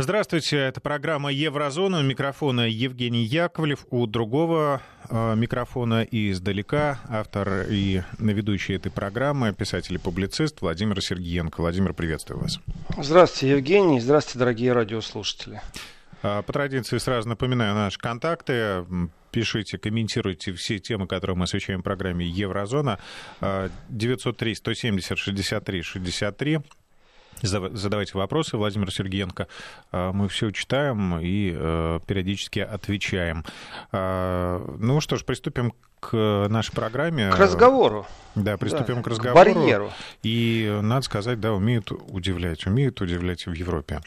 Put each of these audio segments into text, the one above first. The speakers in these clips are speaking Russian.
Здравствуйте, это программа «Еврозона». У микрофона Евгений Яковлев, у другого э, микрофона и издалека автор и ведущий этой программы, писатель и публицист Владимир Сергеенко. Владимир, приветствую вас. Здравствуйте, Евгений. Здравствуйте, дорогие радиослушатели. По традиции сразу напоминаю наши контакты. Пишите, комментируйте все темы, которые мы освещаем в программе «Еврозона». 903-170-63-63 задавайте вопросы, Владимир Сергеенко. А, мы все читаем и э, периодически отвечаем. А, ну что ж, приступим к нашей программе. К разговору. Да, приступим да, к разговору. К барьеру. И, надо сказать, да, умеют удивлять, умеют удивлять в Европе.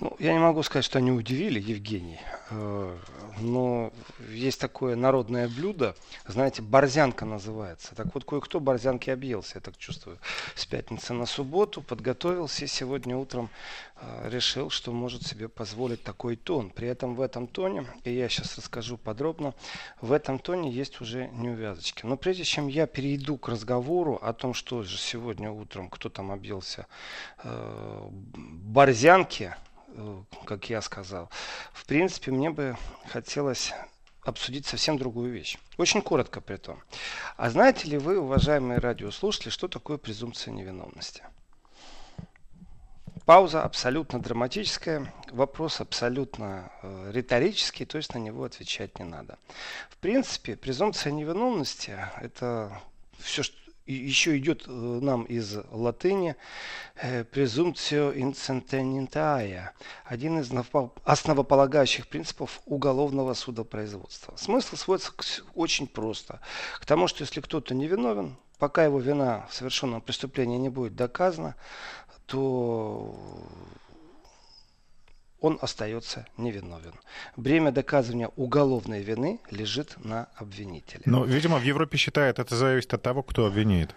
Ну, я не могу сказать, что они удивили, Евгений, э, но есть такое народное блюдо, знаете, борзянка называется. Так вот, кое-кто борзянки объелся, я так чувствую, с пятницы на субботу, подготовился и сегодня утром э, решил, что может себе позволить такой тон. При этом в этом тоне, и я сейчас расскажу подробно, в этом тоне есть уже неувязочки. Но прежде чем я перейду к разговору о том, что же сегодня утром, кто там объелся э, борзянки, как я сказал. В принципе, мне бы хотелось обсудить совсем другую вещь. Очень коротко при том. А знаете ли вы, уважаемые радиослушатели, что такое презумпция невиновности? Пауза абсолютно драматическая, вопрос абсолютно э, риторический, то есть на него отвечать не надо. В принципе, презумпция невиновности – это все, что еще идет э, нам из латыни презумпцио инцентенитая, один из основополагающих принципов уголовного судопроизводства. Смысл сводится очень просто. К тому, что если кто-то невиновен, пока его вина в совершенном преступлении не будет доказана, то он остается невиновен. Бремя доказывания уголовной вины лежит на обвинителе. Но, видимо, в Европе считают, это зависит от того, кто обвиняет.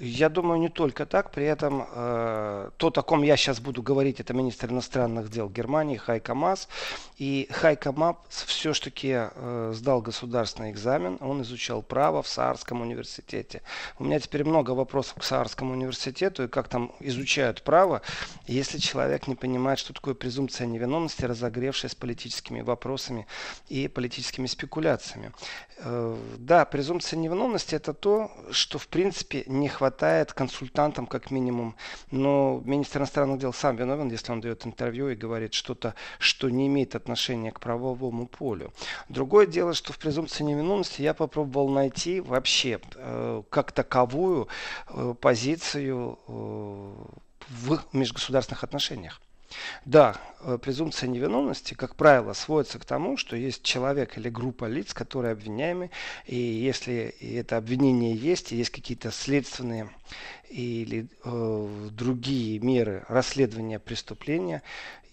Я думаю, не только так. При этом э, то, о ком я сейчас буду говорить, это министр иностранных дел Германии Хайка Мас. И Хайка Мас все-таки э, сдал государственный экзамен. Он изучал право в Саарском университете. У меня теперь много вопросов к Саарскому университету и как там изучают право, если человек не понимает, что такое презумпция невиновности, разогревшая с политическими вопросами и политическими спекуляциями. Э, да, презумпция невиновности это то, что в принципе не хватает хватает консультантам как минимум. Но министр иностранных дел сам виновен, если он дает интервью и говорит что-то, что не имеет отношения к правовому полю. Другое дело, что в презумпции невиновности я попробовал найти вообще э, как таковую э, позицию э, в межгосударственных отношениях. Да, э, презумпция невиновности, как правило, сводится к тому, что есть человек или группа лиц, которые обвиняемы, и если это обвинение есть, и есть какие-то следственные или э, другие меры расследования преступления,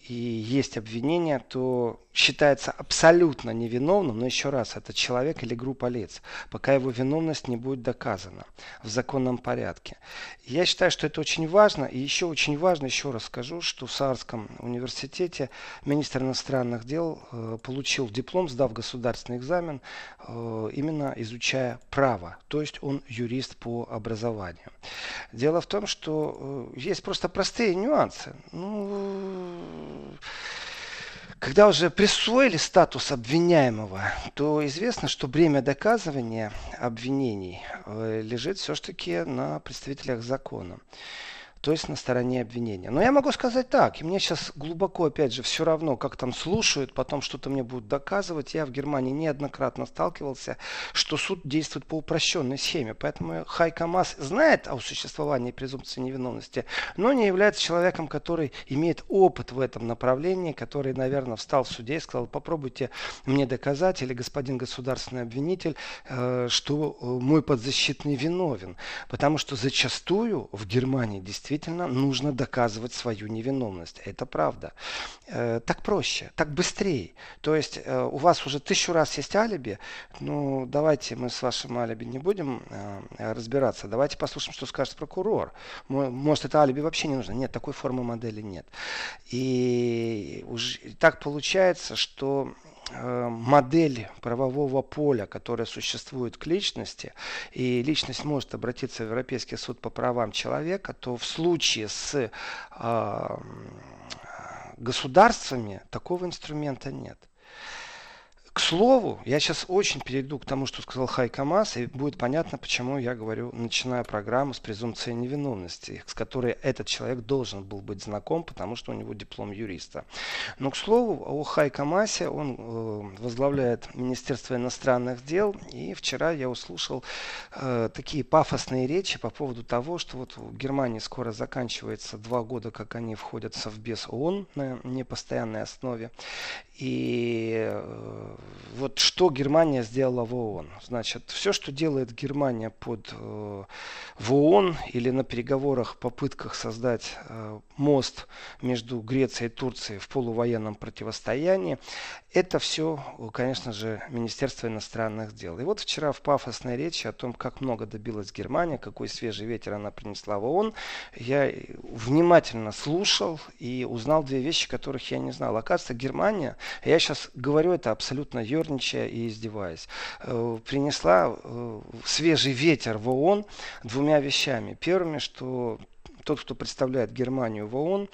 и есть обвинение, то считается абсолютно невиновным, но еще раз, это человек или группа лиц, пока его виновность не будет доказана в законном порядке. Я считаю, что это очень важно, и еще очень важно, еще раз скажу, что в Саарском университете министр иностранных дел э, получил диплом, сдав государственный экзамен, э, именно изучая право, то есть он юрист по образованию. Дело в том, что э, есть просто простые нюансы. Ну, когда уже присвоили статус обвиняемого, то известно, что бремя доказывания обвинений э, лежит все-таки на представителях закона то есть на стороне обвинения. Но я могу сказать так, и мне сейчас глубоко, опять же, все равно, как там слушают, потом что-то мне будут доказывать. Я в Германии неоднократно сталкивался, что суд действует по упрощенной схеме. Поэтому Хайка Мас знает о существовании презумпции невиновности, но не является человеком, который имеет опыт в этом направлении, который, наверное, встал в суде и сказал, попробуйте мне доказать, или господин государственный обвинитель, э, что э, мой подзащитный виновен. Потому что зачастую в Германии действительно действительно нужно доказывать свою невиновность. Это правда. Э, так проще, так быстрее. То есть э, у вас уже тысячу раз есть алиби, ну давайте мы с вашим алиби не будем э, разбираться. Давайте послушаем, что скажет прокурор. Может это алиби вообще не нужно? Нет, такой формы модели нет. И уже так получается, что модель правового поля, которая существует к личности, и личность может обратиться в Европейский суд по правам человека, то в случае с э, государствами такого инструмента нет. К слову, я сейчас очень перейду к тому, что сказал Хай Камас, и будет понятно, почему я говорю, начиная программу с презумпцией невиновности, с которой этот человек должен был быть знаком, потому что у него диплом юриста. Но, к слову, о Хай Камасе, он э, возглавляет Министерство иностранных дел, и вчера я услышал э, такие пафосные речи по поводу того, что вот в Германии скоро заканчивается два года, как они входят в Совбез ООН на непостоянной основе, и э, вот что Германия сделала в ООН. Значит, все, что делает Германия под, э, в ООН или на переговорах, попытках создать э, мост между Грецией и Турцией в полувоенном противостоянии, это все, конечно же, Министерство иностранных дел. И вот вчера в пафосной речи о том, как много добилась Германия, какой свежий ветер она принесла в ООН, я внимательно слушал и узнал две вещи, которых я не знал. Оказывается, Германия, я сейчас говорю это абсолютно ерничая и издеваясь, э, принесла э, свежий ветер в ООН двумя вещами. Первыми, что тот, кто представляет Германию в ООН,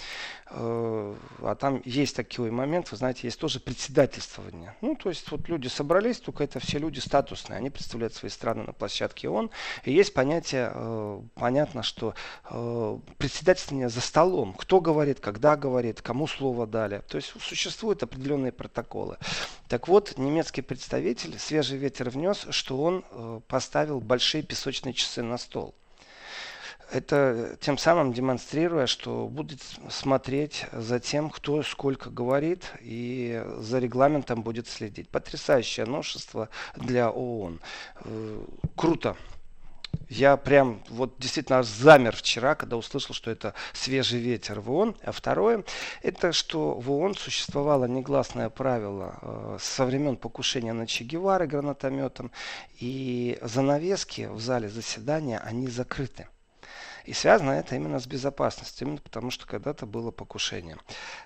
э, а там есть такой момент, вы знаете, есть тоже председательствование. Ну, то есть вот люди собрались, только это все люди статусные, они представляют свои страны на площадке ООН, и есть понятие, э, понятно, что э, председательствование за столом, кто говорит, когда говорит, кому слово дали. То есть существуют определенные протоколы. Так вот, немецкий представитель свежий ветер внес, что он э, поставил большие песочные часы на стол это тем самым демонстрируя, что будет смотреть за тем, кто сколько говорит, и за регламентом будет следить. Потрясающее новшество для ООН. Э, круто. Я прям вот действительно замер вчера, когда услышал, что это свежий ветер в ООН. А второе, это что в ООН существовало негласное правило э, со времен покушения на Че Гевары гранатометом, и занавески в зале заседания, они закрыты. И связано это именно с безопасностью, именно потому что когда-то было покушение.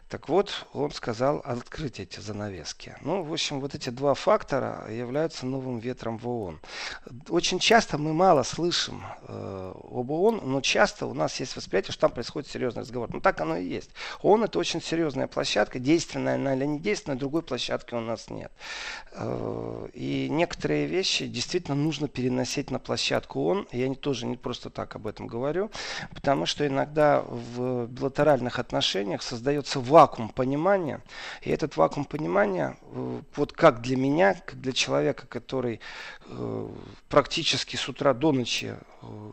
Так вот, он сказал открыть эти занавески. Ну, в общем, вот эти два фактора являются новым ветром в ООН. Очень часто мы мало слышим э, об ООН, но часто у нас есть восприятие, что там происходит серьезный разговор. Ну, так оно и есть. ООН это очень серьезная площадка, действенная она или не действенная, другой площадки у нас нет. Э, и некоторые вещи действительно нужно переносить на площадку ООН. Я тоже не просто так об этом говорю потому что иногда в билатеральных отношениях создается вакуум понимания, и этот вакуум понимания, э, вот как для меня, как для человека, который э, практически с утра до ночи э,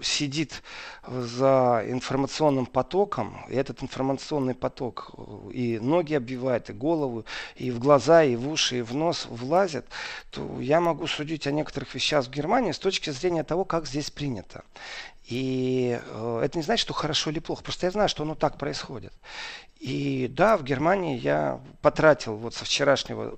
сидит за информационным потоком, и этот информационный поток и ноги обвивает, и голову, и в глаза, и в уши, и в нос влазит, то я могу судить о некоторых вещах в Германии с точки зрения того, как здесь принято. И э, это не значит, что хорошо или плохо. Просто я знаю, что оно так происходит. И да, в Германии я потратил вот со вчерашнего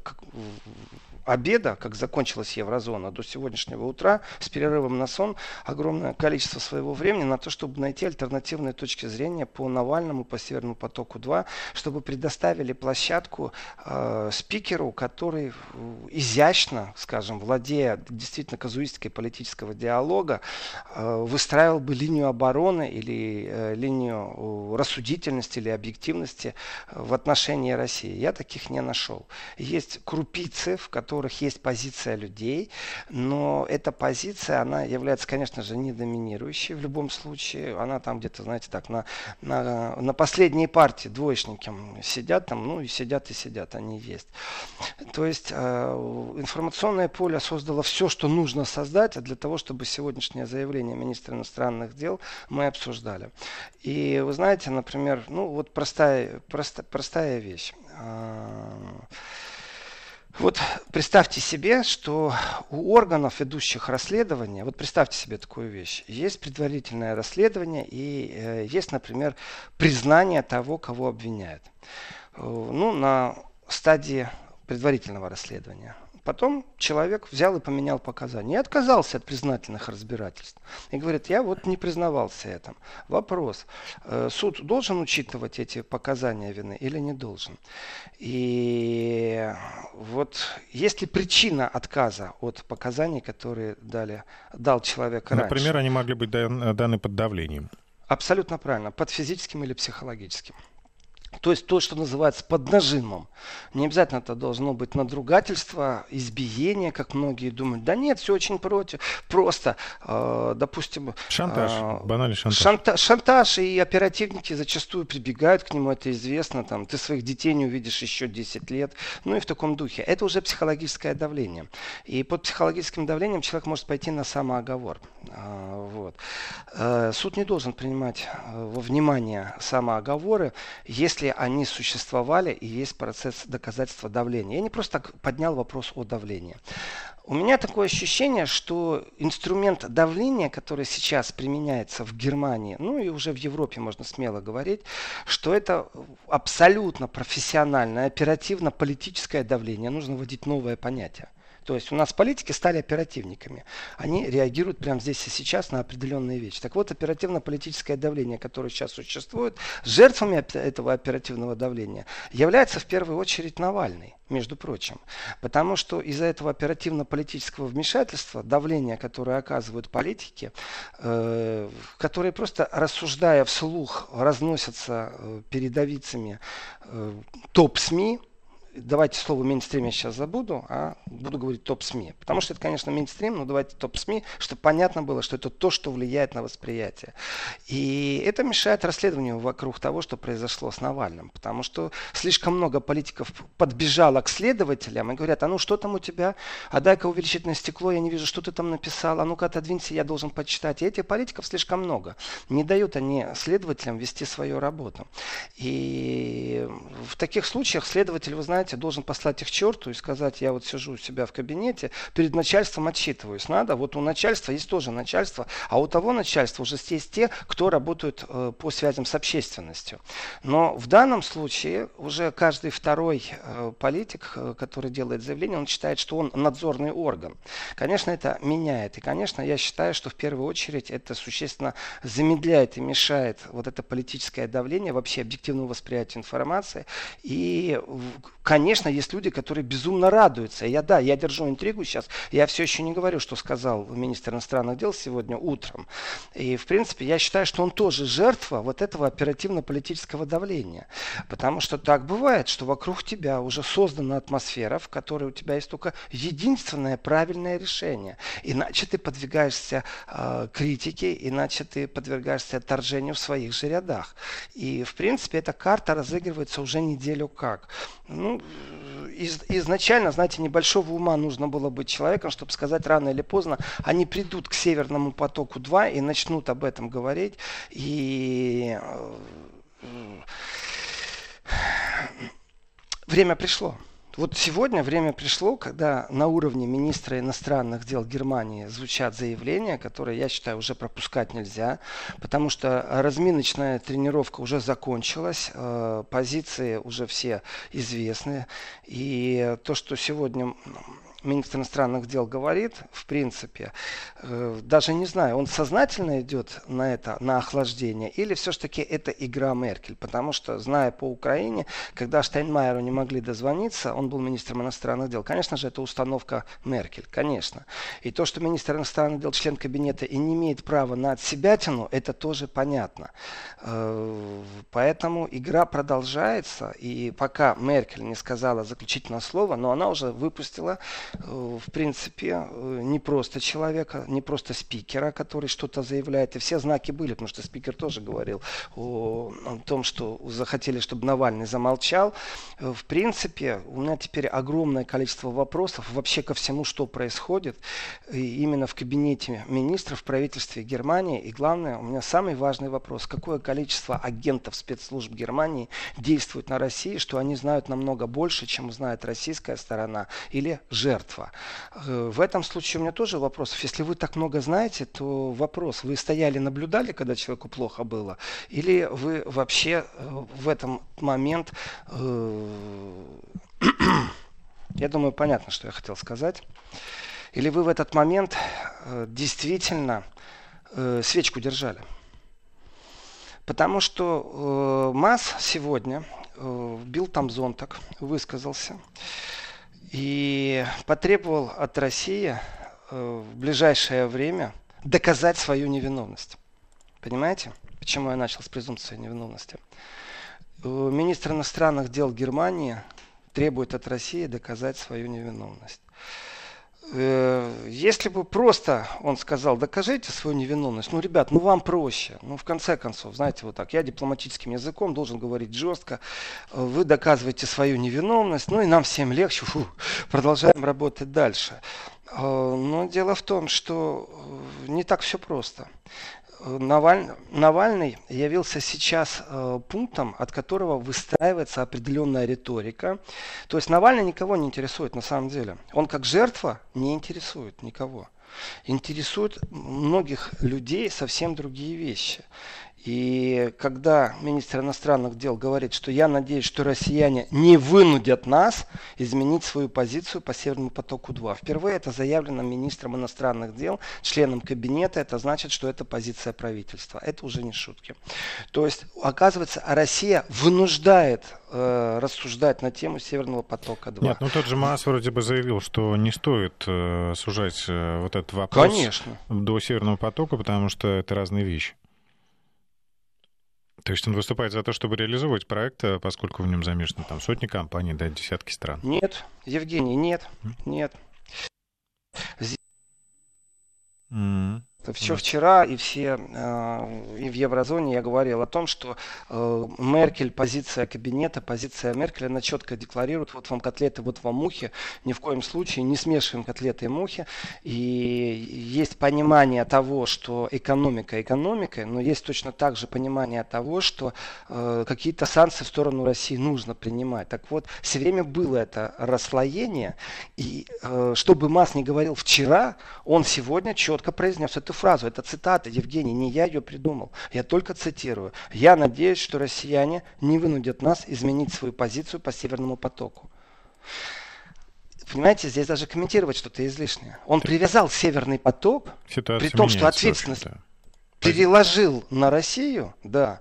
обеда, как закончилась еврозона, до сегодняшнего утра, с перерывом на сон, огромное количество своего времени на то, чтобы найти альтернативные точки зрения по Навальному, по Северному потоку-2, чтобы предоставили площадку э, спикеру, который изящно, скажем, владея действительно казуистикой политического диалога, э, выстраивал бы линию обороны или э, линию рассудительности или объективности в отношении России. Я таких не нашел. Есть крупицы, в которых которых есть позиция людей, но эта позиция, она является, конечно же, не доминирующей в любом случае. Она там где-то, знаете, так, на, на, на последней партии двоечники сидят там, ну и сидят и сидят, они есть. То есть э, информационное поле создало все, что нужно создать для того, чтобы сегодняшнее заявление министра иностранных дел мы обсуждали. И вы знаете, например, ну вот простая, проста, простая вещь. Вот представьте себе, что у органов, ведущих расследование, вот представьте себе такую вещь, есть предварительное расследование и э, есть, например, признание того, кого обвиняют. Э, ну, на стадии предварительного расследования. Потом человек взял и поменял показания. И отказался от признательных разбирательств. И говорит, я вот не признавался этим. Вопрос. Э, суд должен учитывать эти показания вины или не должен? И вот есть ли причина отказа от показаний, которые дали, дал человек раньше? Например, они могли быть даны под давлением. Абсолютно правильно. Под физическим или психологическим. То есть то, что называется под нажимом. Не обязательно это должно быть надругательство, избиение, как многие думают. Да нет, все очень против. Просто, э, допустим... Шантаж, э, банальный шантаж. Шанта, шантаж, и оперативники зачастую прибегают к нему, это известно. Там, ты своих детей не увидишь еще 10 лет. Ну и в таком духе. Это уже психологическое давление. И под психологическим давлением человек может пойти на самооговор. Э, вот. Э, суд не должен принимать э, во внимание самооговоры, если они существовали и есть процесс доказательства давления. Я не просто так поднял вопрос о давлении. У меня такое ощущение, что инструмент давления, который сейчас применяется в Германии, ну и уже в Европе можно смело говорить, что это абсолютно профессиональное, оперативно-политическое давление. Нужно вводить новое понятие. То есть у нас политики стали оперативниками. Они реагируют прямо здесь и сейчас на определенные вещи. Так вот, оперативно-политическое давление, которое сейчас существует, жертвами этого оперативного давления является в первую очередь Навальный между прочим. Потому что из-за этого оперативно-политического вмешательства, давления, которое оказывают политики, э, которые просто рассуждая вслух разносятся э, передовицами э, топ-СМИ, давайте слово мейнстрим я сейчас забуду, а буду говорить топ-СМИ. Потому что это, конечно, мейнстрим, но давайте топ-СМИ, чтобы понятно было, что это то, что влияет на восприятие. И это мешает расследованию вокруг того, что произошло с Навальным. Потому что слишком много политиков подбежало к следователям и говорят, а ну что там у тебя? А дай-ка увеличительное стекло, я не вижу, что ты там написал. А ну-ка отодвинься, я должен почитать. И этих политиков слишком много. Не дают они следователям вести свою работу. И в таких случаях следователь, вы знаете, должен послать их черту и сказать, я вот сижу у себя в кабинете, перед начальством отчитываюсь. Надо, вот у начальства есть тоже начальство, а у того начальства уже есть те, кто работают э, по связям с общественностью. Но в данном случае уже каждый второй э, политик, э, который делает заявление, он считает, что он надзорный орган. Конечно, это меняет. И, конечно, я считаю, что в первую очередь это существенно замедляет и мешает вот это политическое давление, вообще объективного восприятия информации. И конечно, есть люди, которые безумно радуются. Я, да, я держу интригу сейчас. Я все еще не говорю, что сказал министр иностранных дел сегодня утром. И, в принципе, я считаю, что он тоже жертва вот этого оперативно-политического давления. Потому что так бывает, что вокруг тебя уже создана атмосфера, в которой у тебя есть только единственное правильное решение. Иначе ты подвигаешься э, критике, иначе ты подвергаешься отторжению в своих же рядах. И, в принципе, эта карта разыгрывается уже неделю как. Ну, из, изначально, знаете, небольшого ума нужно было быть человеком, чтобы сказать рано или поздно, они придут к Северному потоку 2 и начнут об этом говорить. И э, время пришло. Вот сегодня время пришло, когда на уровне министра иностранных дел Германии звучат заявления, которые, я считаю, уже пропускать нельзя, потому что разминочная тренировка уже закончилась, э, позиции уже все известны. И то, что сегодня министр иностранных дел говорит, в принципе, э, даже не знаю, он сознательно идет на это, на охлаждение, или все-таки это игра Меркель, потому что, зная по Украине, когда Штайнмайеру не могли дозвониться, он был министром иностранных дел, конечно же, это установка Меркель, конечно. И то, что министр иностранных дел, член кабинета, и не имеет права на отсебятину, это тоже понятно. Э, поэтому игра продолжается, и пока Меркель не сказала заключительное слово, но она уже выпустила в принципе, э, не просто человека, не просто спикера, который что-то заявляет. И все знаки были, потому что спикер тоже говорил о, о том, что захотели, чтобы Навальный замолчал. Э, в принципе, у меня теперь огромное количество вопросов вообще ко всему, что происходит и именно в кабинете министров, в правительстве Германии. И главное, у меня самый важный вопрос, какое количество агентов спецслужб Германии действует на России, что они знают намного больше, чем знает российская сторона или жертва жертва. Э, в этом случае у меня тоже вопрос. Если вы так много знаете, то вопрос. Вы стояли, наблюдали, когда человеку плохо было? Или вы вообще э, в этом момент... Э, я думаю, понятно, что я хотел сказать. Или вы в этот момент действительно свечку держали? Потому что э, МАС сегодня э, бил там зонтак, высказался и потребовал от России э, в ближайшее время доказать свою невиновность. Понимаете, почему я начал с презумпции невиновности? министр иностранных дел Германии требует от России доказать свою невиновность. Э, если бы просто он сказал, докажите свою невиновность, ну, ребят, ну вам проще. Ну, в конце концов, знаете, вот так, я дипломатическим языком должен говорить жестко, вы доказываете свою невиновность, ну и нам всем легче, фу, продолжаем работать дальше. Э, но дело в том, что э, не так все просто. Наваль... Навальный явился сейчас э, пунктом, от которого выстраивается определенная риторика. То есть Навальный никого не интересует на самом деле. Он как жертва не интересует никого. Интересует многих людей совсем другие вещи. И когда министр иностранных дел говорит, что я надеюсь, что россияне не вынудят нас изменить свою позицию по Северному потоку-2. Впервые это заявлено министром иностранных дел, членом кабинета. Это значит, что это позиция правительства. Это уже не шутки. То есть, оказывается, Россия вынуждает э, рассуждать на тему Северного потока-2. Нет, ну тот же Маас вроде бы заявил, что не стоит э, сужать э, вот этот вопрос Конечно. до Северного потока, потому что это разные вещи. То есть он выступает за то, чтобы реализовывать проект, э, поскольку в нем замешаны там сотни компаний, да, десятки стран. Нет, Евгений, нет, нет. Mm-hmm. Все вчера и все э, и в еврозоне я говорил о том, что э, Меркель, позиция кабинета, позиция Меркель, она четко декларирует, вот вам котлеты, вот вам мухи, ни в коем случае не смешиваем котлеты и мухи. И есть понимание того, что экономика экономикой, но есть точно так же понимание того, что э, какие-то санкции в сторону России нужно принимать. Так вот, все время было это расслоение, и чтобы Мас не говорил вчера, он сегодня четко произнес эту фразу. Это цитата, Евгений, не я ее придумал. Я только цитирую. Я надеюсь, что россияне не вынудят нас изменить свою позицию по Северному потоку. Понимаете, здесь даже комментировать что-то излишнее. Он привязал Северный поток, Ситуация при том, что ответственность переложил на Россию, да.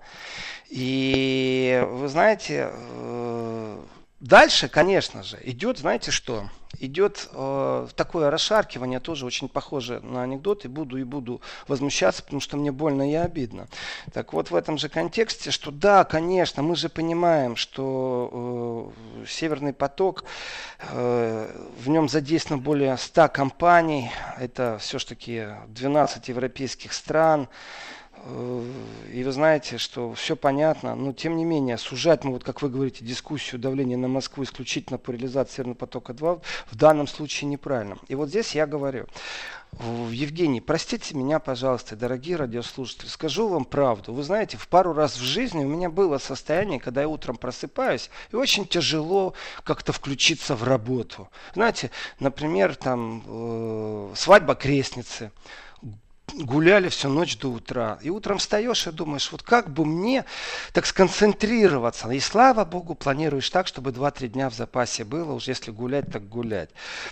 И вы знаете, э, дальше, конечно же, идет, знаете что? идет э, такое расшаркивание, тоже очень похоже на анекдот, и буду и буду возмущаться, потому что мне больно и обидно. Так вот, в этом же контексте, что да, конечно, мы же понимаем, что э, Северный поток, э, в нем задействовано более 100 компаний, это все-таки 12 европейских стран, Э, и вы знаете, что все понятно, но тем не менее сужать, мы вот как вы говорите, дискуссию давления на Москву исключительно по реализации Северного потока-2 в данном случае неправильно. И вот здесь я говорю, Евгений, простите меня, пожалуйста, дорогие радиослушатели, скажу вам правду. Вы знаете, в пару раз в жизни у меня было состояние, когда я утром просыпаюсь, и очень тяжело как-то включиться в работу. Знаете, например, там э, свадьба крестницы гуляли всю ночь до утра. И утром встаешь и думаешь, вот как бы мне так сконцентрироваться. И слава богу, планируешь так, чтобы 2-3 дня в запасе было, уж если гулять, так гулять.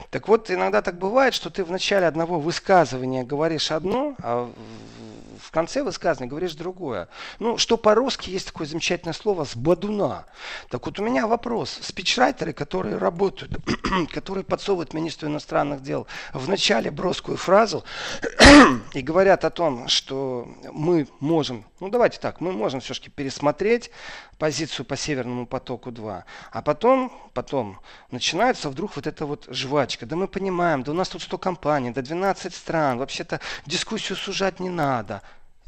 Так вот, иногда так бывает, что ты в начале одного высказывания говоришь одно, а в конце высказывания говоришь другое. Ну, что по-русски есть такое замечательное слово «с бадуна». Так вот у меня вопрос. Спичрайтеры, которые работают, которые подсовывают министру иностранных дел в начале броскую фразу и говорят о том, что мы можем, ну давайте так, мы можем все-таки пересмотреть позицию по Северному потоку-2, а потом, потом начинается вдруг вот эта вот жвачка. Да мы понимаем, да у нас тут 100 компаний, да 12 стран, вообще-то дискуссию сужать не надо.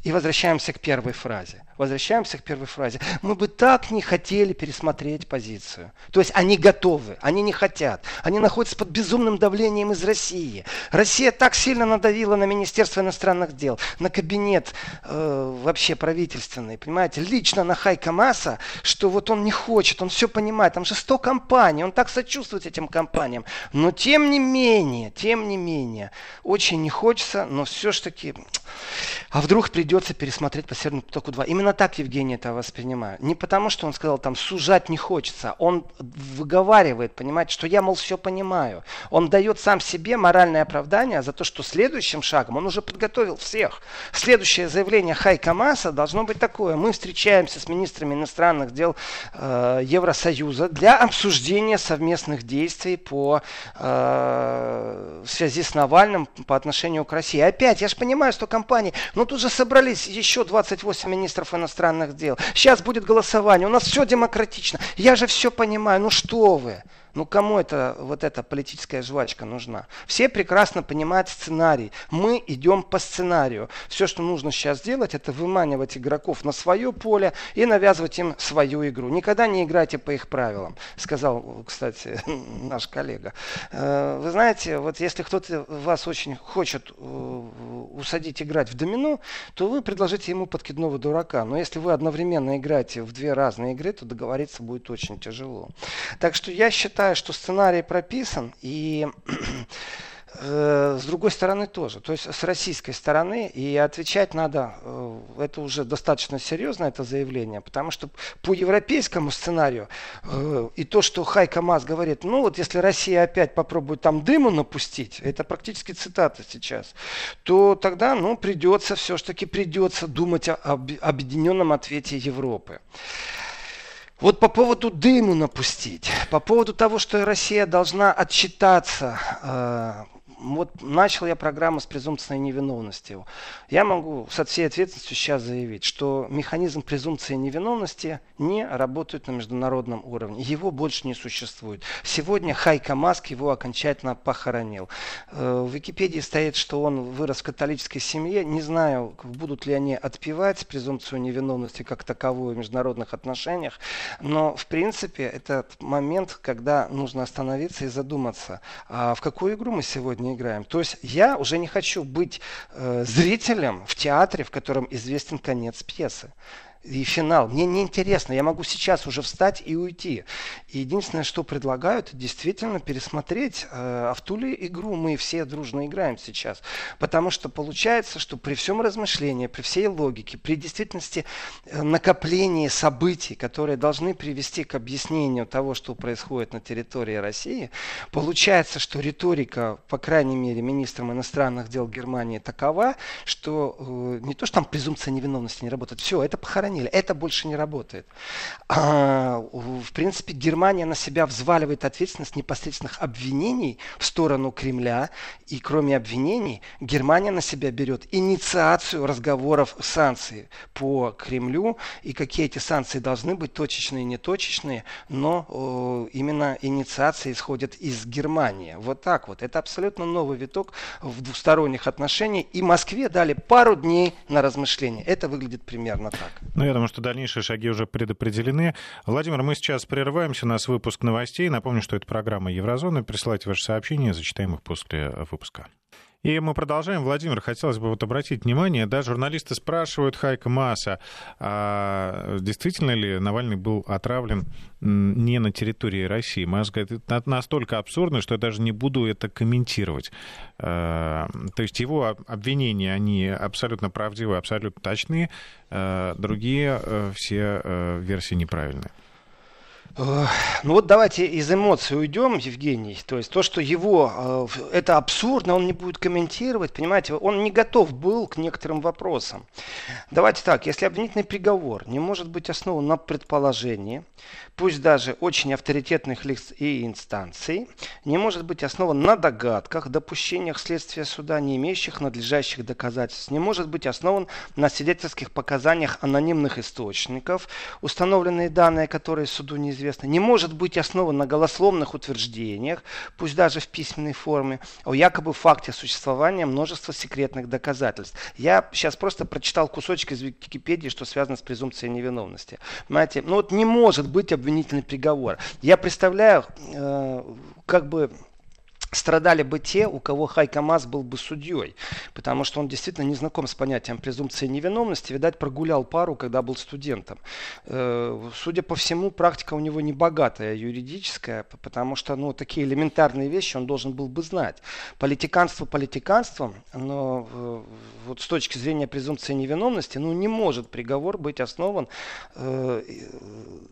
И возвращаемся к первой фразе. Возвращаемся к первой фразе. Мы бы так не хотели пересмотреть позицию. То есть они готовы, они не хотят. Они находятся под безумным давлением из России. Россия так сильно надавила на Министерство иностранных дел, на кабинет э, вообще правительственный, понимаете, лично на Хайка Маса, что вот он не хочет, он все понимает. Там же 100 компаний, он так сочувствует этим компаниям. Но тем не менее, тем не менее, очень не хочется, но все-таки... А вдруг придет придется пересмотреть по Северному потоку 2. Именно так Евгений это воспринимает. Не потому, что он сказал, там, сужать не хочется. Он выговаривает, понимаете, что я, мол, все понимаю. Он дает сам себе моральное оправдание за то, что следующим шагом он уже подготовил всех. Следующее заявление Хайка Маса должно быть такое. Мы встречаемся с министрами иностранных дел э, Евросоюза для обсуждения совместных действий по э, в связи с Навальным по отношению к России. Опять, я же понимаю, что компании, ну тут же собрались собрались еще 28 министров иностранных дел. Сейчас будет голосование. У нас все демократично. Я же все понимаю. Ну что вы? Ну кому это вот эта политическая жвачка нужна? Все прекрасно понимают сценарий. Мы идем по сценарию. Все, что нужно сейчас сделать, это выманивать игроков на свое поле и навязывать им свою игру. Никогда не играйте по их правилам, сказал, кстати, наш коллега. Э, вы знаете, вот если кто-то вас очень хочет э, усадить играть в домино, то вы предложите ему подкидного дурака. Но если вы одновременно играете в две разные игры, то договориться будет очень тяжело. Так что я считаю, считаю, что сценарий прописан, и э, с другой стороны тоже. То есть с российской стороны, и отвечать надо, э, это уже достаточно серьезно, это заявление, потому что по европейскому сценарию э, и то, что Хайка Мас говорит, ну вот если Россия опять попробует там дыму напустить, это практически цитата сейчас, то тогда, ну, придется, все-таки придется думать об объединенном ответе Европы. Вот по поводу дыму напустить, по поводу того, что Россия должна отчитаться э, вот начал я программу с презумпцией невиновности. Я могу со всей ответственностью сейчас заявить, что механизм презумпции невиновности не работает на международном уровне. Его больше не существует. Сегодня Хайка Маск его окончательно похоронил. Э, в Википедии стоит, что он вырос в католической семье. Не знаю, будут ли они отпевать презумпцию невиновности как таковую в международных отношениях, но в принципе этот момент, когда нужно остановиться и задуматься, а в какую игру мы сегодня не играем. То есть я уже не хочу быть э, зрителем в театре, в котором известен конец пьесы и финал. Мне не интересно, я могу сейчас уже встать и уйти. И единственное, что предлагаю, это действительно пересмотреть, э, а в ту ли игру мы все дружно играем сейчас. Потому что получается, что при всем размышлении, при всей логике, при действительности э, накоплении событий, которые должны привести к объяснению того, что происходит на территории России, получается, что риторика, по крайней мере, министром иностранных дел Германии такова, что э, не то, что там презумпция невиновности не работает, все, это похоронили отстранили. Это больше не работает. А, в принципе, Германия на себя взваливает ответственность непосредственных обвинений в сторону Кремля. И кроме обвинений, Германия на себя берет инициацию разговоров санкций по Кремлю. И какие эти санкции должны быть, точечные, неточечные, но о, именно инициация исходит из Германии. Вот так вот. Это абсолютно новый виток в двусторонних отношениях. И Москве дали пару дней на размышление. Это выглядит примерно так. Ну, я думаю, что дальнейшие шаги уже предопределены. Владимир, мы сейчас прерываемся. У нас выпуск новостей. Напомню, что это программа Еврозоны. Присылайте ваши сообщения, зачитаем их после выпуска. И мы продолжаем. Владимир, хотелось бы вот обратить внимание, да, журналисты спрашивают Хайка Маса, а действительно ли Навальный был отравлен не на территории России? Мас говорит, это настолько абсурдно, что я даже не буду это комментировать. А, то есть его обвинения, они абсолютно правдивые, абсолютно точные, а другие э, все э, версии неправильные. Ну вот давайте из эмоций уйдем, Евгений. То есть то, что его, э, это абсурдно, он не будет комментировать, понимаете, он не готов был к некоторым вопросам. Давайте так, если обвинительный приговор не может быть основан на предположении, пусть даже очень авторитетных лиц и инстанций, не может быть основан на догадках, допущениях следствия суда, не имеющих надлежащих доказательств, не может быть основан на свидетельских показаниях анонимных источников, установленные данные, которые суду неизвестны, известно, не может быть основан на голословных утверждениях, пусть даже в письменной форме, о якобы факте существования множества секретных доказательств. Я сейчас просто прочитал кусочек из Википедии, что связано с презумпцией невиновности. Понимаете, ну вот не может быть обвинительный приговор. Я представляю, э, как бы страдали бы те, у кого Хайкамаз был бы судьей, потому что он действительно не знаком с понятием презумпции невиновности, видать, прогулял пару, когда был студентом. Э, судя по всему, практика у него не богатая юридическая, потому что ну, такие элементарные вещи он должен был бы знать. Политиканство политиканством, но э, вот с точки зрения презумпции невиновности, ну не может приговор быть основан э,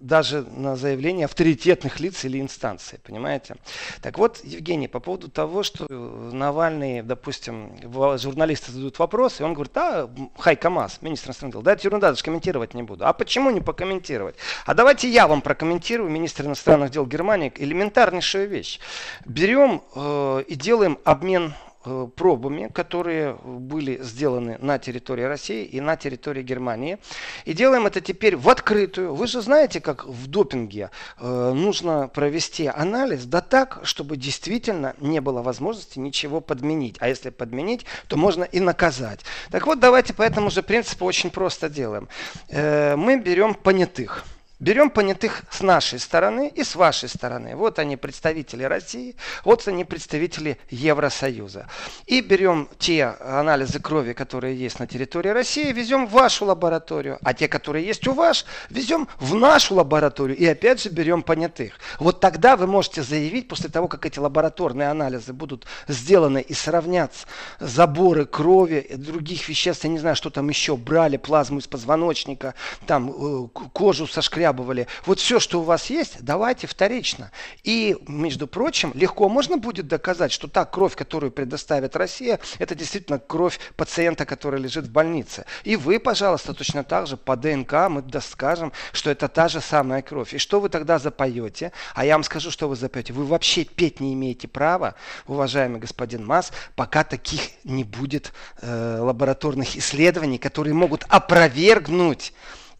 даже на заявление авторитетных лиц или инстанций, понимаете? Так вот, Евгений, по поводу того, что Навальный, допустим, журналисты задают вопрос, и он говорит, а, хай, КамАЗ, министр иностранных дел, да, это ерунда, даже комментировать не буду. А почему не покомментировать? А давайте я вам прокомментирую, министр иностранных дел Германии, элементарнейшую вещь. Берем э, и делаем обмен э, пробами, которые были сделаны на территории России и на территории Германии. И делаем это теперь в открытую. Вы же знаете, как в допинге э, нужно провести анализ, да так, чтобы действительно не было возможности ничего подменить. А если подменить, то можно и наказать. Так вот, давайте по этому же принципу очень просто делаем. Э, мы берем понятых. Берем понятых с нашей стороны и с вашей стороны. Вот они представители России, вот они представители Евросоюза. И берем те анализы крови, которые есть на территории России, везем в вашу лабораторию. А те, которые есть у вас, везем в нашу лабораторию. И опять же берем понятых. Вот тогда вы можете заявить, после того, как эти лабораторные анализы будут сделаны и сравнятся заборы крови, других веществ, я не знаю, что там еще, брали плазму из позвоночника, там э, кожу со шкряб требовали. Вот все, что у вас есть, давайте вторично. И, между прочим, легко можно будет доказать, что та кровь, которую предоставит Россия, это действительно кровь пациента, который лежит в больнице. И вы, пожалуйста, точно так же по ДНК мы доскажем, что это та же самая кровь. И что вы тогда запоете? А я вам скажу, что вы запоете. Вы вообще петь не имеете права, уважаемый господин Мас, пока таких не будет э, лабораторных исследований, которые могут опровергнуть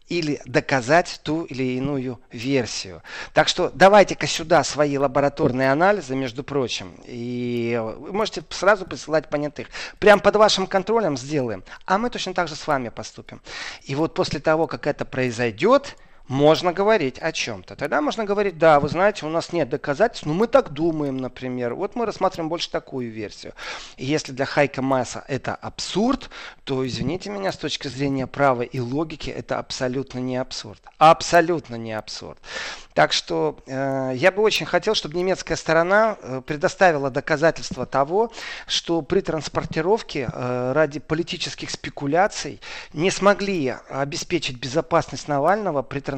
или доказать ту или иную версию. Так что давайте-ка сюда свои лабораторные анализы, между прочим, и вы можете сразу присылать понятых. Прям под вашим контролем сделаем, а мы точно так же с вами поступим. И вот после того, как это произойдет, можно говорить о чем-то. Тогда можно говорить, да, вы знаете, у нас нет доказательств, но мы так думаем, например. Вот мы рассматриваем больше такую версию. И если для Хайка Масса это абсурд, то, извините меня, с точки зрения права и логики, это абсолютно не абсурд. Абсолютно не абсурд. Так что э, я бы очень хотел, чтобы немецкая сторона э, предоставила доказательства того, что при транспортировке э, ради политических спекуляций не смогли обеспечить безопасность Навального при транспортировке.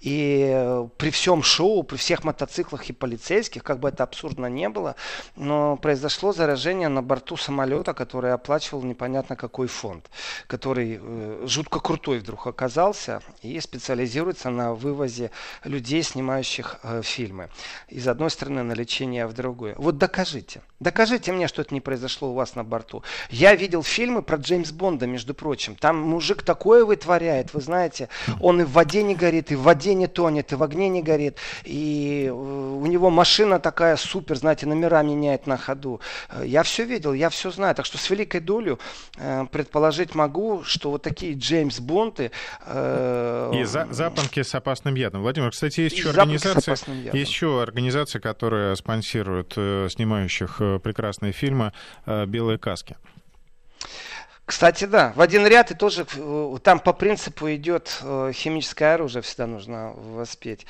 И э, при всем шоу, при всех мотоциклах и полицейских, как бы это абсурдно не было, но произошло заражение на борту самолета, который оплачивал непонятно какой фонд, который э, жутко крутой вдруг оказался и специализируется на вывозе людей, снимающих э, фильмы. Из одной стороны на лечение, а в другую. Вот докажите. Докажите мне, что это не произошло у вас на борту. Я видел фильмы про Джеймс Бонда, между прочим. Там мужик такое вытворяет, вы знаете. Он и в воде не горит, и в воде не тонет, и в огне не горит. И э, у него машина такая супер, знаете, номера меняет на ходу. Э, я все видел, я все знаю. Так что с великой долей э, предположить могу, что вот такие Джеймс Бонды... Э, и за, запонки с опасным ядом. Владимир Владимир, кстати, есть еще организация, есть еще организация, которая спонсирует э, снимающих э, прекрасные фильмы э, «Белые каски». Кстати, да, в один ряд и тоже э, там по принципу идет э, химическое оружие, всегда нужно воспеть.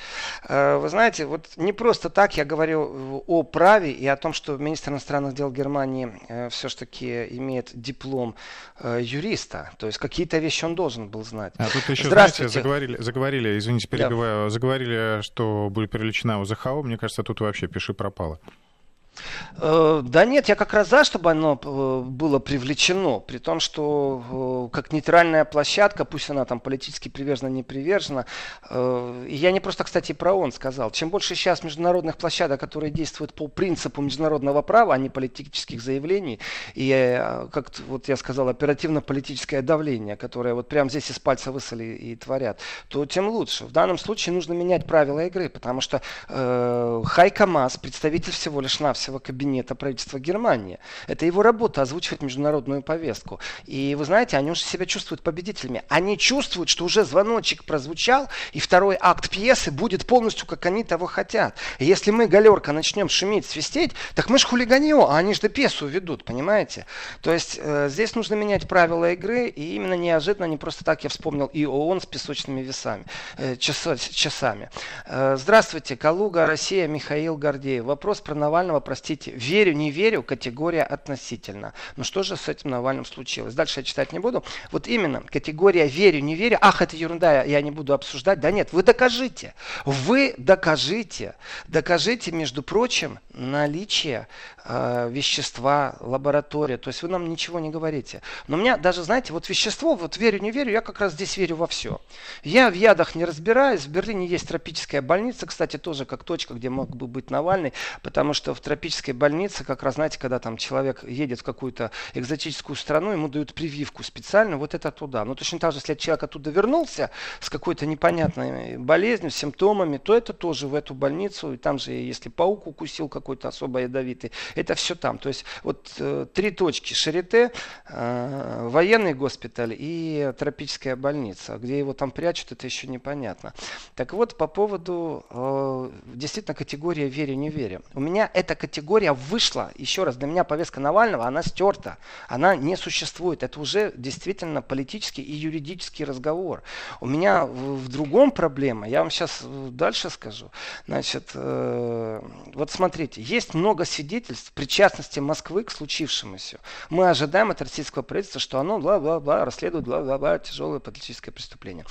Э, вы знаете, вот не просто так я говорю о праве и о том, что министр иностранных дел Германии все-таки имеет диплом юриста. То есть какие-то вещи он должен был знать. А тут еще, знаете, заговорили, заговорили, извините, перебиваю, да. заговорили, что будет привлечена УЗХО. Мне кажется, тут вообще пиши пропало. Э, да нет, я как раз за, чтобы оно э, было привлечено, при том, что э, как нейтральная площадка, пусть она там политически привержена, не привержена, я не просто, кстати, про он сказал, чем больше сейчас международных площадок, которые действуют по принципу международного права, а не политических заявлений, и, как вот я сказал, оперативно-политическое давление, которое вот прямо здесь из пальца высоли и творят, то тем лучше. В данном случае нужно менять правила игры, потому что э, Хайка Мас, представитель всего лишь навсего всего кабинета правительства Германии. Это его работа озвучивать международную повестку. И вы знаете, они уже себя чувствуют победителями. Они чувствуют, что уже звоночек прозвучал, и второй акт пьесы будет полностью, как они того хотят. И если мы, галерка, начнем шуметь, свистеть, так мы ж хулиганье, а они же пьесу ведут, понимаете? То есть э, здесь нужно менять правила игры, и именно неожиданно, не просто так я вспомнил и ООН с песочными весами, э, часа, часами. Э, здравствуйте, Калуга, Россия, Михаил Гордеев. Вопрос про Навального, про простите, верю, не верю, категория относительно. Но что же с этим Навальным случилось? Дальше я читать не буду. Вот именно категория верю, не верю. Ах, это ерунда, я не буду обсуждать. Да нет, вы докажите. Вы докажите. Докажите, между прочим, наличие э, вещества, лаборатория. То есть вы нам ничего не говорите. Но у меня даже, знаете, вот вещество, вот верю, не верю, я как раз здесь верю во все. Я в ядах не разбираюсь. В Берлине есть тропическая больница, кстати, тоже как точка, где мог бы быть Навальный, потому что в тропической тропической больницы, как раз, знаете, когда там человек едет в какую-то экзотическую страну, ему дают прививку специально, вот это туда. Но точно так же, если человек оттуда вернулся с какой-то непонятной болезнью, симптомами, то это тоже в эту больницу, и там же, если паук укусил какой-то особо ядовитый, это все там. То есть вот э, три точки, Шарите, э, военный госпиталь и тропическая больница. Где его там прячут, это еще непонятно. Так вот, по поводу э, действительно категория вере-не вере. У меня эта категория вышла, еще раз, для меня повестка Навального, она стерта, она не существует. Это уже действительно политический и юридический разговор. У меня в, в другом проблема, я вам сейчас дальше скажу. Значит, э, вот смотрите, есть много свидетельств причастности Москвы к случившемуся. Мы ожидаем от российского правительства, что оно бла-бла-бла расследует бла-бла-бла тяжелое политическое преступление.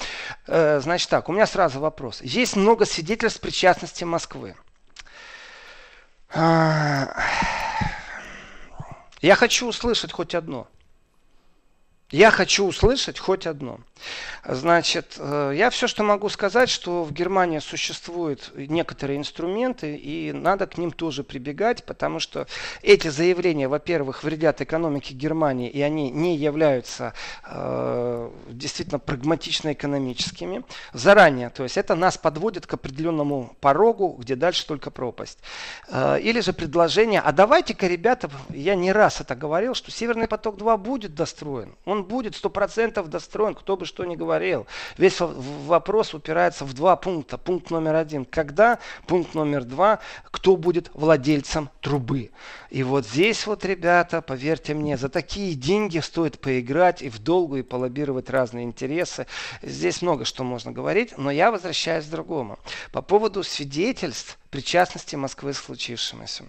Э, значит так, у меня сразу вопрос. Есть много свидетельств причастности Москвы. А, я хочу услышать хоть одно. Я хочу услышать хоть одно. Значит, э, я все, что могу сказать, что в Германии существуют некоторые инструменты, и надо к ним тоже прибегать, потому что эти заявления, во-первых, вредят экономике Германии, и они не являются э, действительно прагматично-экономическими заранее. То есть это нас подводит к определенному порогу, где дальше только пропасть. Э, или же предложение, а давайте-ка, ребята, я не раз это говорил, что Северный поток-2 будет достроен. Он будет сто процентов достроен, кто бы что ни говорил. Весь вопрос упирается в два пункта. Пункт номер один. Когда? Пункт номер два. Кто будет владельцем трубы? И вот здесь вот, ребята, поверьте мне, за такие деньги стоит поиграть и в долгу, и полоббировать разные интересы. Здесь много что можно говорить, но я возвращаюсь к другому. По поводу свидетельств причастности Москвы к случившемуся.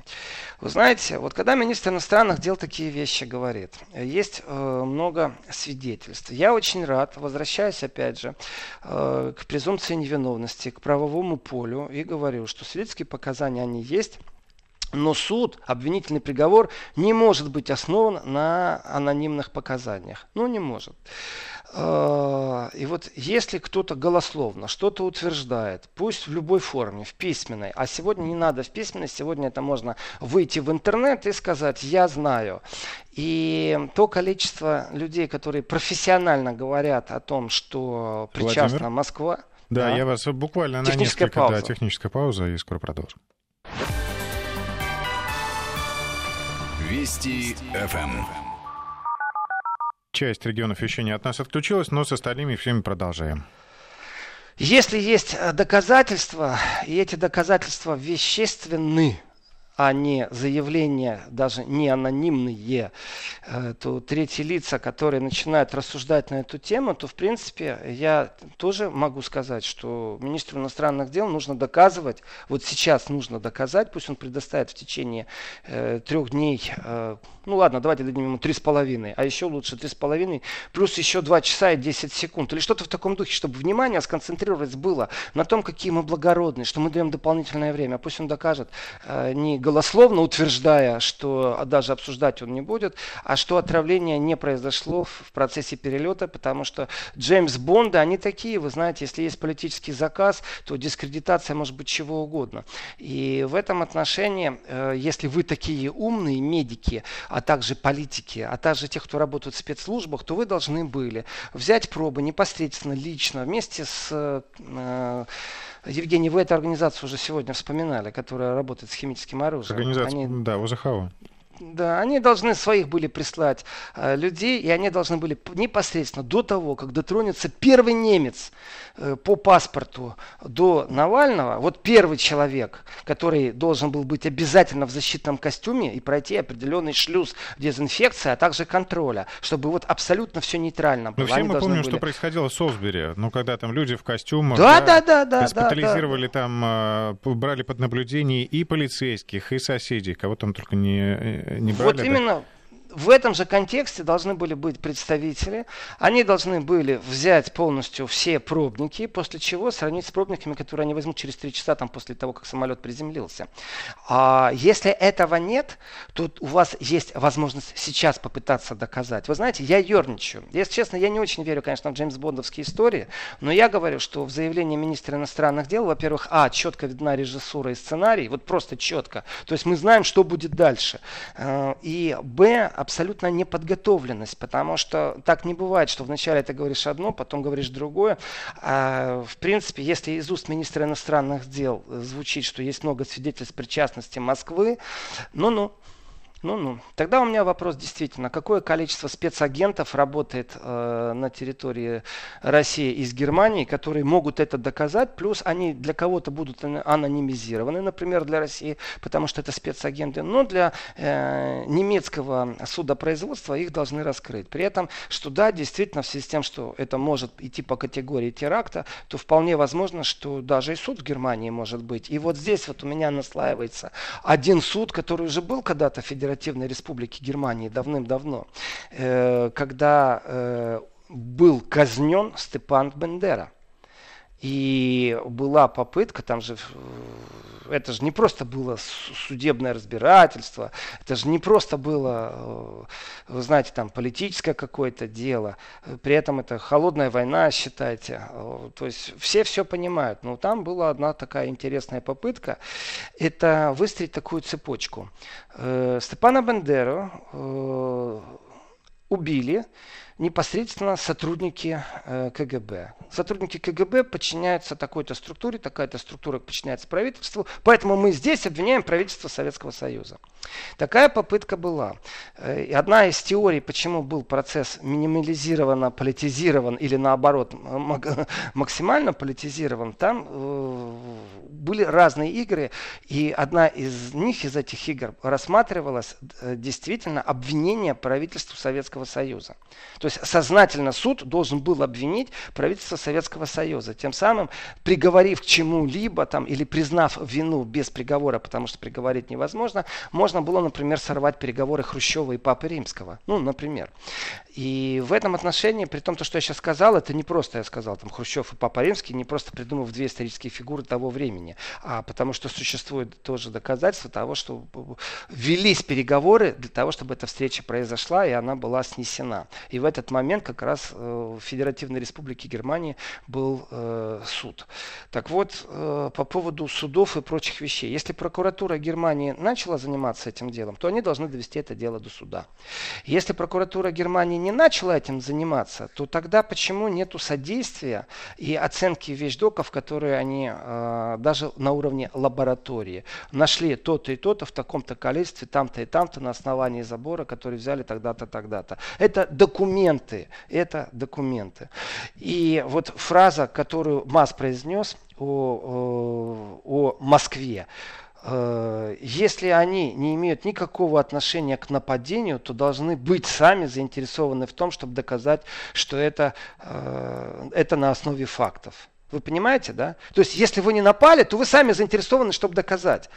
Вы знаете, вот когда министр иностранных дел такие вещи говорит, есть э, много свидетельств. Я очень рад, возвращаясь опять же э, к презумпции невиновности, к правовому полю и говорю, что свидетельские показания они есть, но суд, обвинительный приговор не может быть основан на анонимных показаниях. Ну, не может. А, и вот если кто-то голословно что-то утверждает, пусть в любой форме, в письменной, а сегодня не надо в письменной, сегодня это можно выйти в интернет и сказать «я знаю». И то количество людей, которые профессионально говорят о том, что причастна Владимир? Москва. Да, да, я вас буквально на несколько... Пауза. Да, техническая пауза, и скоро продолжим. Вести ФМ часть регионов еще не от нас отключилась, но с остальными всеми продолжаем. Если есть доказательства, и эти доказательства вещественны, а не заявления, даже не анонимные, э, то третьи лица, которые начинают рассуждать на эту тему, то, в принципе, я тоже могу сказать, что министру иностранных дел нужно доказывать, вот сейчас нужно доказать, пусть он предоставит в течение э, трех дней э, ну ладно, давайте дадим ему 3,5, а еще лучше 3,5, плюс еще 2 часа и 10 секунд. Или что-то в таком духе, чтобы внимание сконцентрировать было на том, какие мы благородные, что мы даем дополнительное время. Пусть он докажет, э, не голословно утверждая, что даже обсуждать он не будет, а что отравление не произошло в процессе перелета, потому что Джеймс Бонды, они такие, вы знаете, если есть политический заказ, то дискредитация может быть чего угодно. И в этом отношении, э, если вы такие умные медики, а также политики, а также тех, кто работает в спецслужбах, то вы должны были взять пробы непосредственно, лично, вместе с... Э, Евгений, вы эту организацию уже сегодня вспоминали, которая работает с химическим оружием. Организация, Они... да, УЗХО. Да, они должны своих были прислать э, людей, и они должны были непосредственно до того, как дотронется первый немец э, по паспорту до Навального, вот первый человек, который должен был быть обязательно в защитном костюме и пройти определенный шлюз дезинфекции, а также контроля, чтобы вот абсолютно все нейтрально было. Ну, все они мы помним, были... что происходило в Солсбери, ну, когда там люди в костюмах да, да, да, да, госпитализировали да, да. там, э, брали под наблюдение и полицейских, и соседей, кого там только не не брали? Вот именно, в этом же контексте должны были быть представители, они должны были взять полностью все пробники, после чего сравнить с пробниками, которые они возьмут через три часа там, после того, как самолет приземлился. А если этого нет, то у вас есть возможность сейчас попытаться доказать. Вы знаете, я ерничаю. Если честно, я не очень верю, конечно, в Джеймс Бондовские истории, но я говорю, что в заявлении министра иностранных дел, во-первых, а, четко видна режиссура и сценарий, вот просто четко. То есть мы знаем, что будет дальше. Э, и, б, абсолютно неподготовленность, потому что так не бывает, что вначале ты говоришь одно, потом говоришь другое. А, в принципе, если из уст министра иностранных дел звучит, что есть много свидетельств причастности Москвы, ну-ну, ну-ну. Тогда у меня вопрос действительно, какое количество спецагентов работает э, на территории России из Германии, которые могут это доказать, плюс они для кого-то будут анонимизированы, например, для России, потому что это спецагенты, но для э, немецкого судопроизводства их должны раскрыть. При этом, что да, действительно, в связи с тем, что это может идти по категории теракта, то вполне возможно, что даже и суд в Германии может быть. И вот здесь вот у меня наслаивается один суд, который уже был когда-то федеральным Федеративной Республики Германии давным-давно, э, когда э, был казнен Степан Бендера. И была попытка, там же, это же не просто было судебное разбирательство, это же не просто было, э, вы знаете, там политическое какое-то дело, при этом это холодная война, считайте. То есть все все понимают. Но там была одна такая интересная попытка, это выстроить такую цепочку. Э, Степана Бендеру э, убили, непосредственно сотрудники э, КГБ. Сотрудники КГБ подчиняются такой-то структуре, такая-то структура подчиняется правительству, поэтому мы здесь обвиняем правительство Советского Союза. Такая попытка была. Э, одна из теорий, почему был процесс минимализирован, политизирован или наоборот максимально политизирован, там э, были разные игры, и одна из них, из этих игр, рассматривалась действительно обвинение правительству Советского Союза. То есть сознательно суд должен был обвинить правительство Советского Союза, тем самым приговорив к чему-либо там, или признав вину без приговора, потому что приговорить невозможно, можно было, например, сорвать переговоры Хрущева и Папы Римского. Ну, например. И в этом отношении, при том, что я сейчас сказал, это не просто я сказал, там, Хрущев и Папа Римский, не просто придумав две исторические фигуры того времени, а потому что существует тоже доказательство того, что велись переговоры для того, чтобы эта встреча произошла, и она была снесена. И в этот момент как раз э, в Федеративной Республике Германии был э, суд. Так вот, э, по поводу судов и прочих вещей. Если прокуратура Германии начала заниматься этим делом, то они должны довести это дело до суда. Если прокуратура Германии не начала этим заниматься, то тогда почему нету содействия и оценки вещдоков, которые они даже на уровне лаборатории нашли то-то и то-то в таком-то количестве, там-то и там-то на основании забора, который взяли тогда-то, тогда-то. Это документ документы. Это документы. И вот фраза, которую Мас произнес о, о, о Москве, э, если они не имеют никакого отношения к нападению, то должны быть сами заинтересованы в том, чтобы доказать, что это, э, это на основе фактов. Вы понимаете, да? То есть, если вы не напали, то вы сами заинтересованы, чтобы доказать.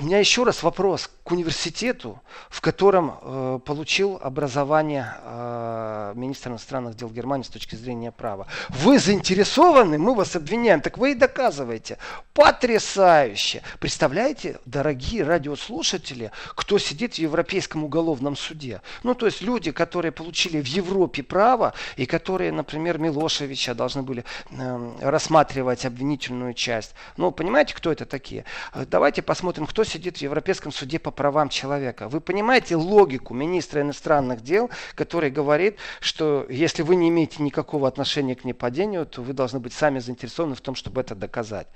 У меня еще раз вопрос к университету, в котором э, получил образование э, министр иностранных дел Германии с точки зрения права. Вы заинтересованы, мы вас обвиняем, так вы и доказываете. Потрясающе! Представляете, дорогие радиослушатели, кто сидит в Европейском уголовном суде? Ну, то есть люди, которые получили в Европе право и которые, например, Милошевича должны были э, рассматривать обвинительную часть. Ну, понимаете, кто это такие? Э, давайте посмотрим, кто сидит в Европейском суде по правам человека. Вы понимаете логику министра иностранных дел, который говорит, что если вы не имеете никакого отношения к непадению, то вы должны быть сами заинтересованы в том, чтобы это доказать.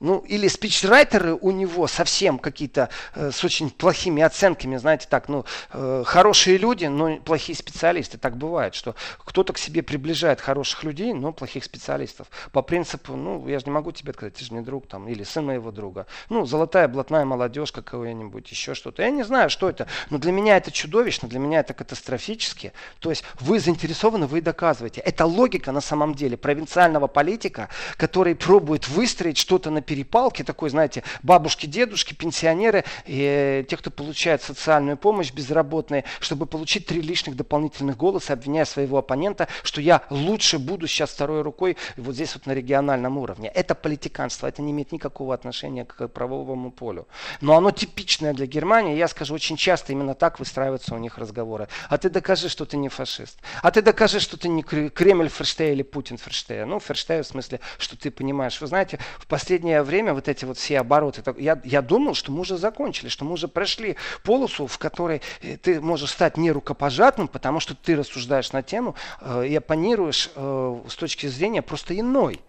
Ну, или спичрайтеры у него совсем какие-то э, с очень плохими оценками, знаете, так, ну, э, хорошие люди, но плохие специалисты. Так бывает, что кто-то к себе приближает хороших людей, но плохих специалистов. По принципу, ну, я же не могу тебе сказать, ты же не друг там, или сын моего друга. Ну, золотая блатная молодежь какая-нибудь, еще что-то. Я не знаю, что это, но для меня это чудовищно, для меня это катастрофически. То есть вы заинтересованы, вы доказываете. Это логика на самом деле провинциального политика, который пробует выстроить что-то на перепалке такой, знаете, бабушки, дедушки, пенсионеры, и, те, кто получает социальную помощь, безработные, чтобы получить три лишних дополнительных голоса, обвиняя своего оппонента, что я лучше буду сейчас второй рукой вот здесь вот на региональном уровне. Это политиканство, это не имеет никакого отношения к правовому полю. Но оно типичное для Германии, я скажу, очень часто именно так выстраиваются у них разговоры. А ты докажи, что ты не фашист. А ты докажи, что ты не Кремль Ферштея или Путин Ферштея. Ну, Ферштея в смысле, что ты понимаешь. Вы знаете, в последнее время вот эти вот все обороты, я, я думал, что мы уже закончили, что мы уже прошли полосу, в которой э, ты можешь стать не рукопожатным, потому что ты рассуждаешь на тему э, и оппонируешь э, с точки зрения просто иной.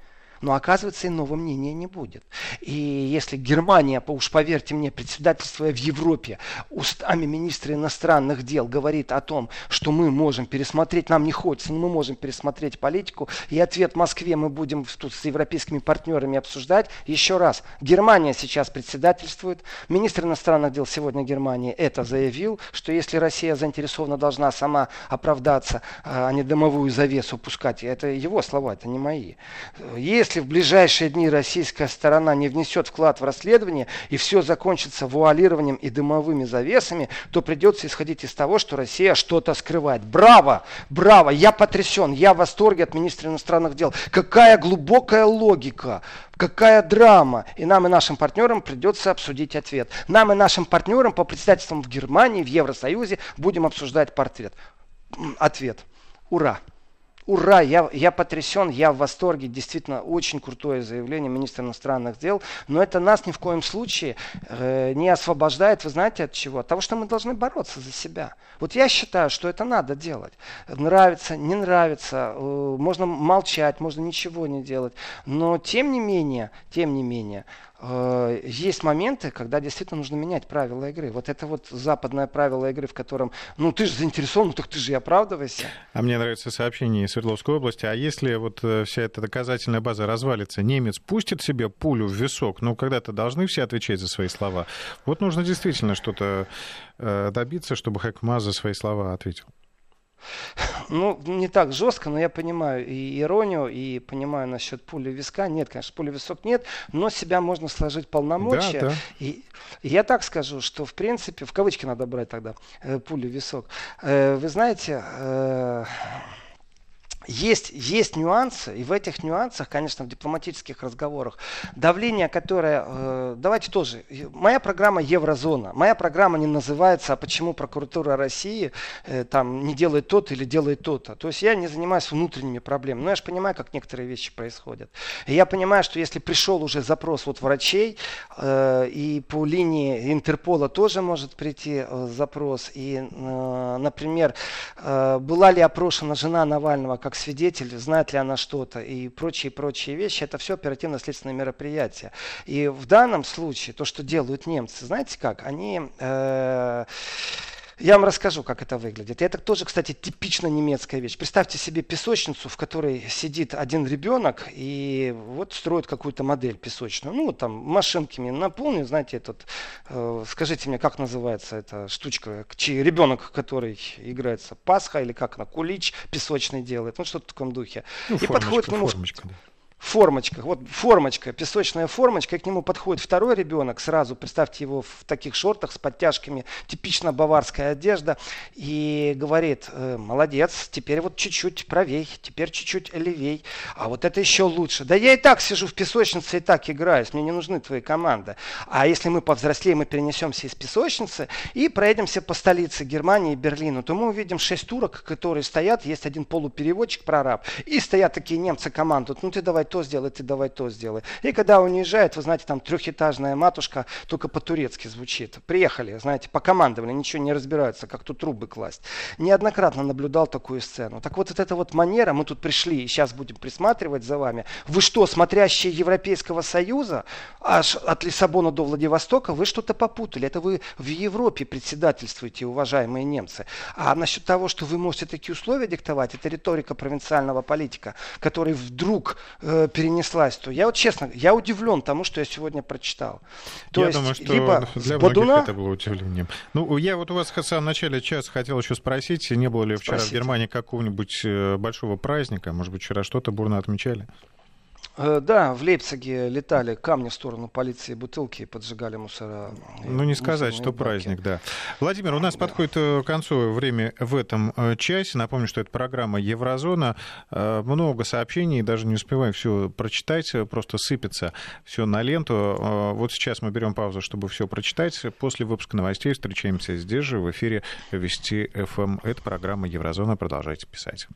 Но оказывается, иного мнения не будет. И если Германия, уж поверьте мне, председательствуя в Европе, устами министра иностранных дел говорит о том, что мы можем пересмотреть, нам не хочется, но мы можем пересмотреть политику, и ответ Москве мы будем тут с европейскими партнерами обсуждать. Еще раз, Германия сейчас председательствует. Министр иностранных дел сегодня Германии это заявил, что если Россия заинтересована, должна сама оправдаться, а не дымовую завесу пускать. Это его слова, это не мои. Если если в ближайшие дни российская сторона не внесет вклад в расследование и все закончится вуалированием и дымовыми завесами, то придется исходить из того, что Россия что-то скрывает. Браво! Браво! Я потрясен, я в восторге от министра иностранных дел. Какая глубокая логика! Какая драма! И нам и нашим партнерам придется обсудить ответ. Нам и нашим партнерам по председательствам в Германии, в Евросоюзе будем обсуждать портрет. Ответ. Ура! Ура, я, я потрясен, я в восторге, действительно очень крутое заявление министра иностранных дел, но это нас ни в коем случае э, не освобождает, вы знаете от чего? От того, что мы должны бороться за себя. Вот я считаю, что это надо делать. Нравится, не нравится, э, можно молчать, можно ничего не делать, но тем не менее, тем не менее, Э, есть моменты, когда действительно нужно менять правила игры. Вот это вот западное правило игры, в котором, ну ты же заинтересован, ну так ты же и оправдывайся. А мне нравится сообщение из Свердловской области. А если вот э, вся эта доказательная база развалится, немец пустит себе пулю в висок? Ну когда-то должны все отвечать за свои слова. Вот нужно действительно что-то э, добиться, чтобы Хэкма за свои слова ответил. Ну, не так жестко, но я понимаю и иронию, и понимаю насчет пули виска. Нет, конечно, пули висок нет, но себя можно сложить полномочия. Да, да. И, и я так скажу, что в принципе, в кавычки надо брать тогда, э, пулю висок. Э, вы знаете, э, есть, есть нюансы, и в этих нюансах, конечно, в дипломатических разговорах, давление, которое, э, давайте тоже, моя программа Еврозона, моя программа не называется, а почему прокуратура России э, там не делает то или делает то-то. То есть я не занимаюсь внутренними проблемами, но я же понимаю, как некоторые вещи происходят. И я понимаю, что если пришел уже запрос от врачей, э, и по линии Интерпола тоже может прийти э, запрос, и, э, например, э, была ли опрошена жена Навального как свидетель, знает ли она что-то и прочие-прочие вещи. Это все оперативно-следственные мероприятия. И в данном случае то, что делают немцы, знаете как? Они... Э, я вам расскажу, как это выглядит. И это тоже, кстати, типично немецкая вещь. Представьте себе песочницу, в которой сидит один ребенок и вот строит какую-то модель песочную. Ну, там машинками наполнен, знаете, этот, э, скажите мне, как называется эта штучка, чей ребенок, который играется, Пасха или как она, кулич песочный делает, ну, что-то в таком духе. Ну, и подходит к нему... Формочка, да формочка, вот формочка, песочная формочка, и к нему подходит второй ребенок, сразу представьте его в таких шортах с подтяжками, типично баварская одежда, и говорит, э, молодец, теперь вот чуть-чуть правей, теперь чуть-чуть левей, а вот это еще лучше. Да я и так сижу в песочнице и так играюсь, мне не нужны твои команды. А если мы повзрослеем и перенесемся из песочницы и проедемся по столице Германии Берлину, то мы увидим шесть турок, которые стоят, есть один полупереводчик, прораб, и стоят такие немцы командуют, ну ты давай то сделай, ты давай то сделай. И когда уезжает, вы знаете, там трехэтажная матушка только по-турецки звучит. Приехали, знаете, покомандовали, ничего не разбираются, как тут трубы класть. Неоднократно наблюдал такую сцену. Так вот, вот эта вот манера, мы тут пришли и сейчас будем присматривать за вами. Вы что, смотрящие Европейского Союза, аж от Лиссабона до Владивостока, вы что-то попутали. Это вы в Европе председательствуете, уважаемые немцы. А насчет того, что вы можете такие условия диктовать, это риторика провинциального политика, который вдруг э, э, перенеслась, то я вот честно, я удивлен тому, что я сегодня прочитал. То я есть, думаю, что либо для Бодуна... это было удивлением. Ну, я вот у вас в самом начале часа хотел еще спросить, не было ли вчера Спросите. в Германии какого-нибудь э, большого праздника? Может быть, вчера что-то бурно отмечали? Э, да, в Лейпциге летали камни в сторону полиции, бутылки, поджигали мусора. Ну, не сказать, что баки. праздник, да. Владимир, у нас да. подходит э, к концу время в этом э, часе. Напомню, что это программа «Еврозона». Много сообщений, даже не успеваем все прочитать, просто сыпется все на ленту. Вот сейчас мы берем паузу, чтобы все прочитать. После выпуска новостей встречаемся здесь же, в эфире Вести ФМ. Это программа «Еврозона». Продолжайте писать.